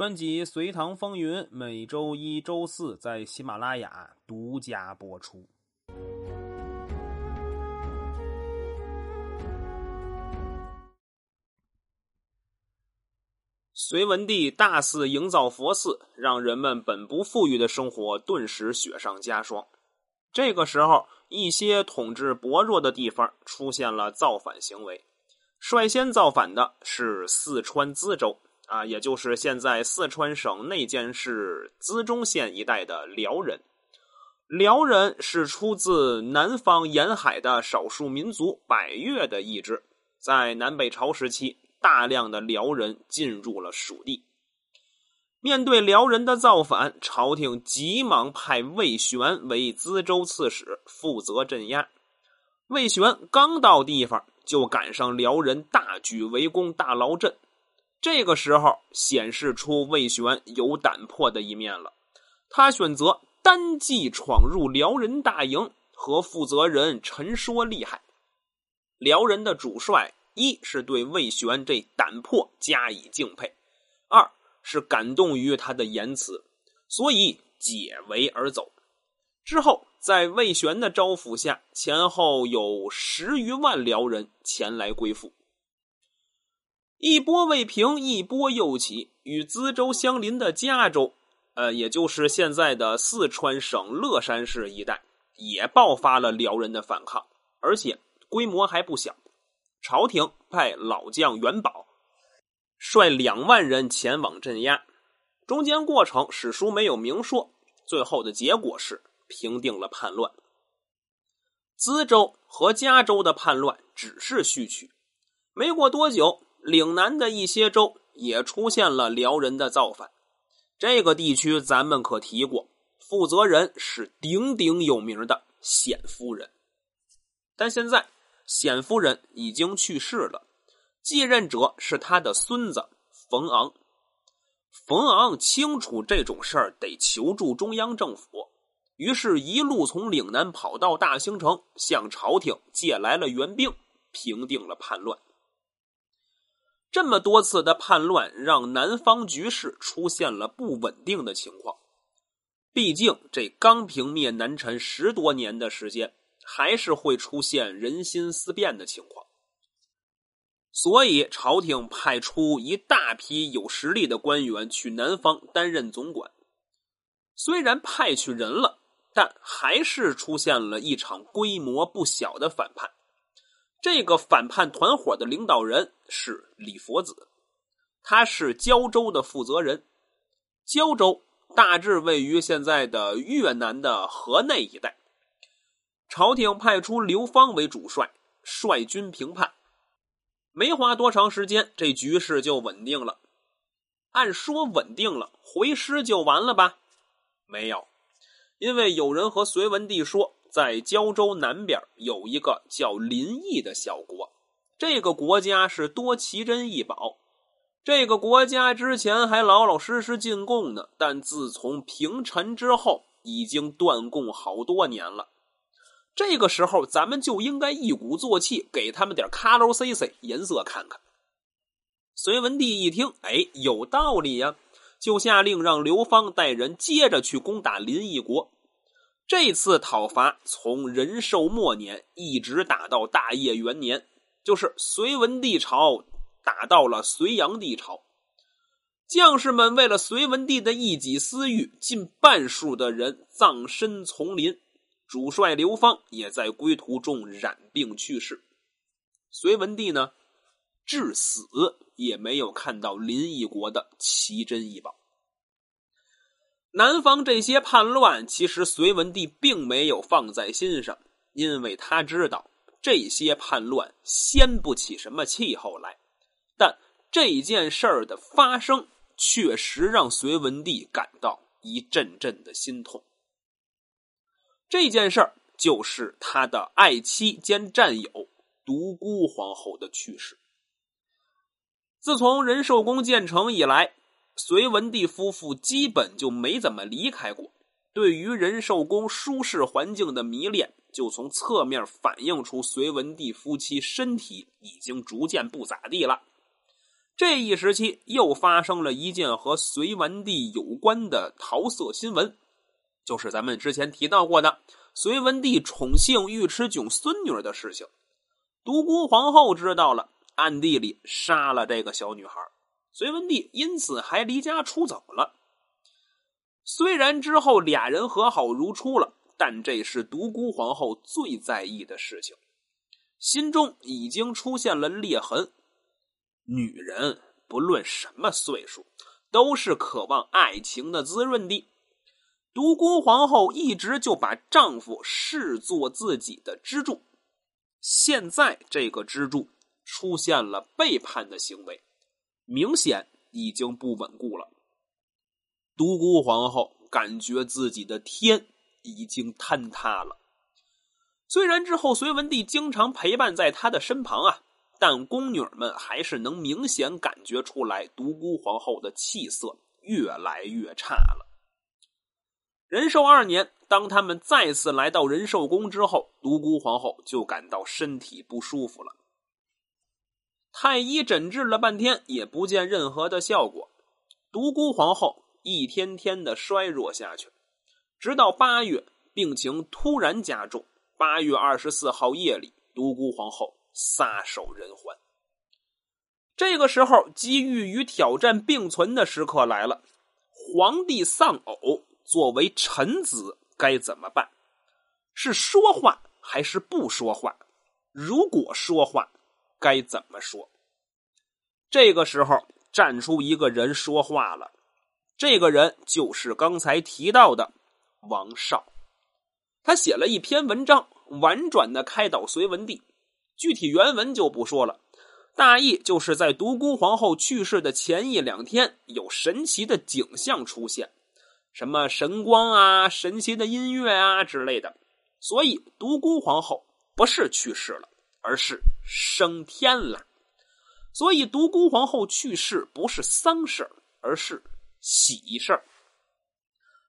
专辑《隋唐风云》每周一、周四在喜马拉雅独家播出。隋文帝大肆营造佛寺，让人们本不富裕的生活顿时雪上加霜。这个时候，一些统治薄弱的地方出现了造反行为。率先造反的是四川资州。啊，也就是现在四川省内江市资中县一带的辽人。辽人是出自南方沿海的少数民族百越的一支，在南北朝时期，大量的辽人进入了蜀地。面对辽人的造反，朝廷急忙派魏玄为资州刺史，负责镇压。魏玄刚到地方，就赶上辽人大举围攻大牢镇。这个时候显示出魏玄有胆魄的一面了。他选择单骑闯入辽人大营，和负责人陈说厉害。辽人的主帅一是对魏玄这胆魄加以敬佩，二是感动于他的言辞，所以解围而走。之后，在魏玄的招抚下，前后有十余万辽人前来归附。一波未平，一波又起。与资州相邻的嘉州，呃，也就是现在的四川省乐山市一带，也爆发了辽人的反抗，而且规模还不小。朝廷派老将元宝率两万人前往镇压，中间过程史书没有明说。最后的结果是平定了叛乱。资州和嘉州的叛乱只是序曲，没过多久。岭南的一些州也出现了辽人的造反，这个地区咱们可提过，负责人是鼎鼎有名的显夫人。但现在显夫人已经去世了，继任者是他的孙子冯昂。冯昂清楚这种事儿得求助中央政府，于是，一路从岭南跑到大兴城，向朝廷借来了援兵，平定了叛乱。这么多次的叛乱，让南方局势出现了不稳定的情况。毕竟这刚平灭南陈十多年的时间，还是会出现人心思变的情况。所以，朝廷派出一大批有实力的官员去南方担任总管。虽然派去人了，但还是出现了一场规模不小的反叛。这个反叛团伙的领导人是李佛子，他是胶州的负责人。胶州大致位于现在的越南的河内一带。朝廷派出刘芳为主帅，率军平叛。没花多长时间，这局势就稳定了。按说稳定了，回师就完了吧？没有，因为有人和隋文帝说。在胶州南边有一个叫临邑的小国，这个国家是多奇珍异宝。这个国家之前还老老实实进贡呢，但自从平陈之后，已经断供好多年了。这个时候，咱们就应该一鼓作气，给他们点卡喽 C C 颜色看看。隋文帝一听，哎，有道理呀，就下令让刘芳带人接着去攻打临邑国。这次讨伐从仁寿末年一直打到大业元年，就是隋文帝朝打到了隋炀帝朝。将士们为了隋文帝的一己私欲，近半数的人葬身丛林，主帅刘芳也在归途中染病去世。隋文帝呢，至死也没有看到临邑国的奇珍异宝。南方这些叛乱，其实隋文帝并没有放在心上，因为他知道这些叛乱掀不起什么气候来。但这件事儿的发生，确实让隋文帝感到一阵阵的心痛。这件事儿就是他的爱妻兼战友独孤皇后的去世。自从仁寿宫建成以来。隋文帝夫妇基本就没怎么离开过，对于仁寿宫舒适环境的迷恋，就从侧面反映出隋文帝夫妻身体已经逐渐不咋地了。这一时期又发生了一件和隋文帝有关的桃色新闻，就是咱们之前提到过的隋文帝宠幸尉迟迥孙女的事情。独孤皇后知道了，暗地里杀了这个小女孩。隋文帝因此还离家出走了。虽然之后俩人和好如初了，但这是独孤皇后最在意的事情，心中已经出现了裂痕。女人不论什么岁数，都是渴望爱情的滋润的。独孤皇后一直就把丈夫视作自己的支柱，现在这个支柱出现了背叛的行为。明显已经不稳固了。独孤皇后感觉自己的天已经坍塌了。虽然之后隋文帝经常陪伴在她的身旁啊，但宫女们还是能明显感觉出来，独孤皇后的气色越来越差了。仁寿二年，当他们再次来到仁寿宫之后，独孤皇后就感到身体不舒服了。太医诊治了半天，也不见任何的效果。独孤皇后一天天的衰弱下去，直到八月，病情突然加重。八月二十四号夜里，独孤皇后撒手人寰。这个时候，机遇与挑战并存的时刻来了。皇帝丧偶，作为臣子该怎么办？是说话还是不说话？如果说话。该怎么说？这个时候站出一个人说话了，这个人就是刚才提到的王绍。他写了一篇文章，婉转的开导隋文帝。具体原文就不说了，大意就是在独孤皇后去世的前一两天，有神奇的景象出现，什么神光啊、神奇的音乐啊之类的。所以独孤皇后不是去世了。而是升天了，所以独孤皇后去世不是丧事而是喜事儿。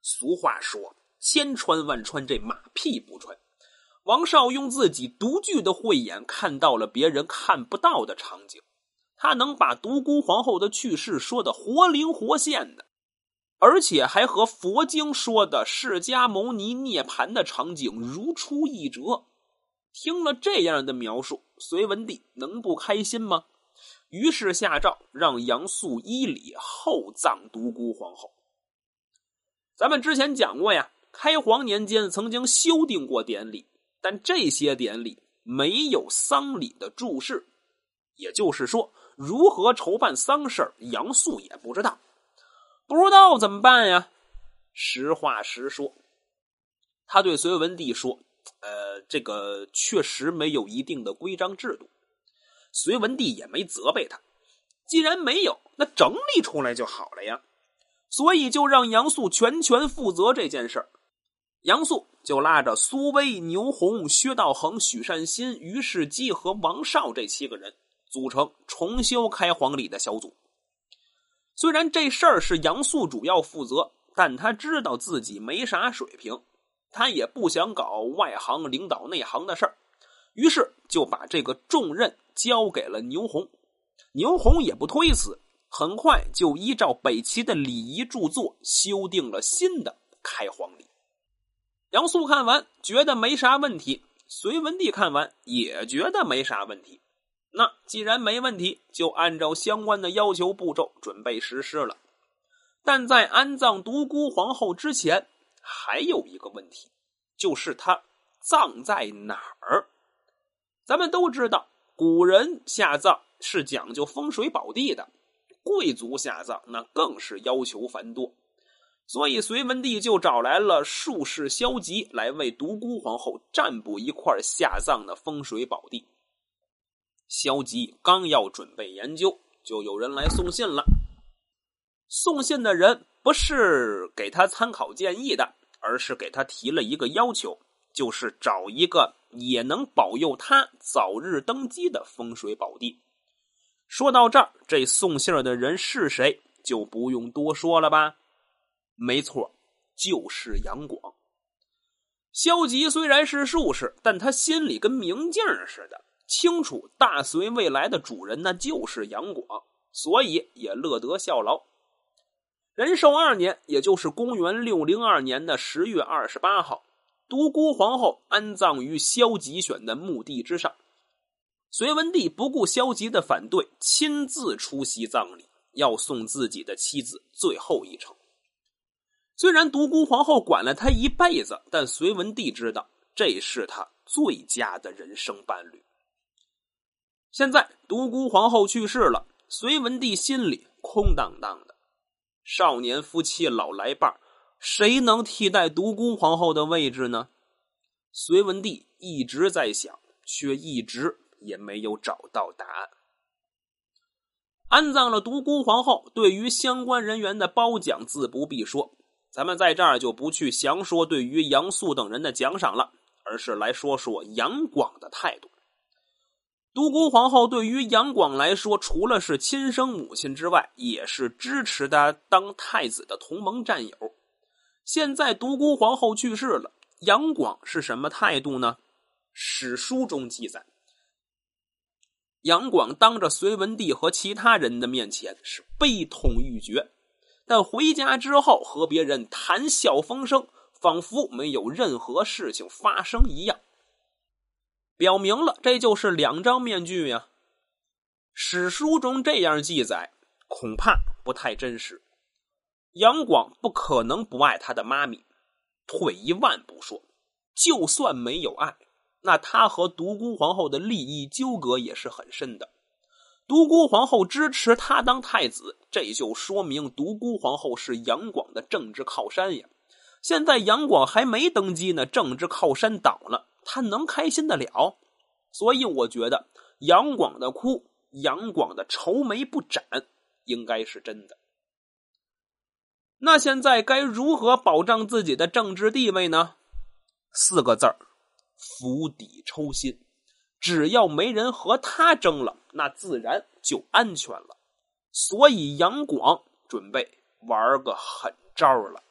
俗话说：“千穿万穿，这马屁不穿。”王少用自己独具的慧眼看到了别人看不到的场景，他能把独孤皇后的去世说的活灵活现的，而且还和佛经说的释迦牟尼涅盘的场景如出一辙。听了这样的描述，隋文帝能不开心吗？于是下诏让杨素依礼厚葬独孤皇后。咱们之前讲过呀，开皇年间曾经修订过典礼，但这些典礼没有丧礼的注释，也就是说，如何筹办丧事杨素也不知道。不知道怎么办呀？实话实说，他对隋文帝说。呃，这个确实没有一定的规章制度，隋文帝也没责备他。既然没有，那整理出来就好了呀。所以就让杨素全权负责这件事儿。杨素就拉着苏威、牛弘、薛道衡、许善心、于世基和王绍这七个人，组成重修开皇礼的小组。虽然这事儿是杨素主要负责，但他知道自己没啥水平。他也不想搞外行领导内行的事儿，于是就把这个重任交给了牛弘。牛弘也不推辞，很快就依照北齐的礼仪著作修订了新的开皇礼。杨素看完觉得没啥问题，隋文帝看完也觉得没啥问题。那既然没问题，就按照相关的要求步骤准备实施了。但在安葬独孤皇后之前。还有一个问题，就是他葬在哪儿？咱们都知道，古人下葬是讲究风水宝地的，贵族下葬那更是要求繁多。所以隋文帝就找来了术士萧吉来为独孤皇后占卜一块下葬的风水宝地。萧吉刚要准备研究，就有人来送信了。送信的人不是给他参考建议的。而是给他提了一个要求，就是找一个也能保佑他早日登基的风水宝地。说到这儿，这送信的人是谁就不用多说了吧？没错，就是杨广。萧吉虽然是术士，但他心里跟明镜似的，清楚大隋未来的主人那就是杨广，所以也乐得效劳。仁寿二年，也就是公元六零二年的十月二十八号，独孤皇后安葬于萧吉选的墓地之上。隋文帝不顾萧吉的反对，亲自出席葬礼，要送自己的妻子最后一程。虽然独孤皇后管了他一辈子，但隋文帝知道这是他最佳的人生伴侣。现在独孤皇后去世了，隋文帝心里空荡荡的。少年夫妻老来伴谁能替代独孤皇后的位置呢？隋文帝一直在想，却一直也没有找到答案。安葬了独孤皇后，对于相关人员的褒奖自不必说。咱们在这儿就不去详说对于杨素等人的奖赏了，而是来说说杨广的态度。独孤皇后对于杨广来说，除了是亲生母亲之外，也是支持他当太子的同盟战友。现在独孤皇后去世了，杨广是什么态度呢？史书中记载，杨广当着隋文帝和其他人的面前是悲痛欲绝。但回家之后和别人谈笑风生，仿佛没有任何事情发生一样，表明了这就是两张面具呀。史书中这样记载，恐怕不太真实。杨广不可能不爱他的妈咪，退一万步说，就算没有爱，那他和独孤皇后的利益纠葛也是很深的。独孤皇后支持他当太子，这就说明独孤皇后是杨广的政治靠山呀。现在杨广还没登基呢，政治靠山倒了，他能开心得了？所以我觉得杨广的哭，杨广的愁眉不展，应该是真的。那现在该如何保障自己的政治地位呢？四个字儿：釜底抽薪。只要没人和他争了，那自然就安全了。所以杨广准备玩个狠招了。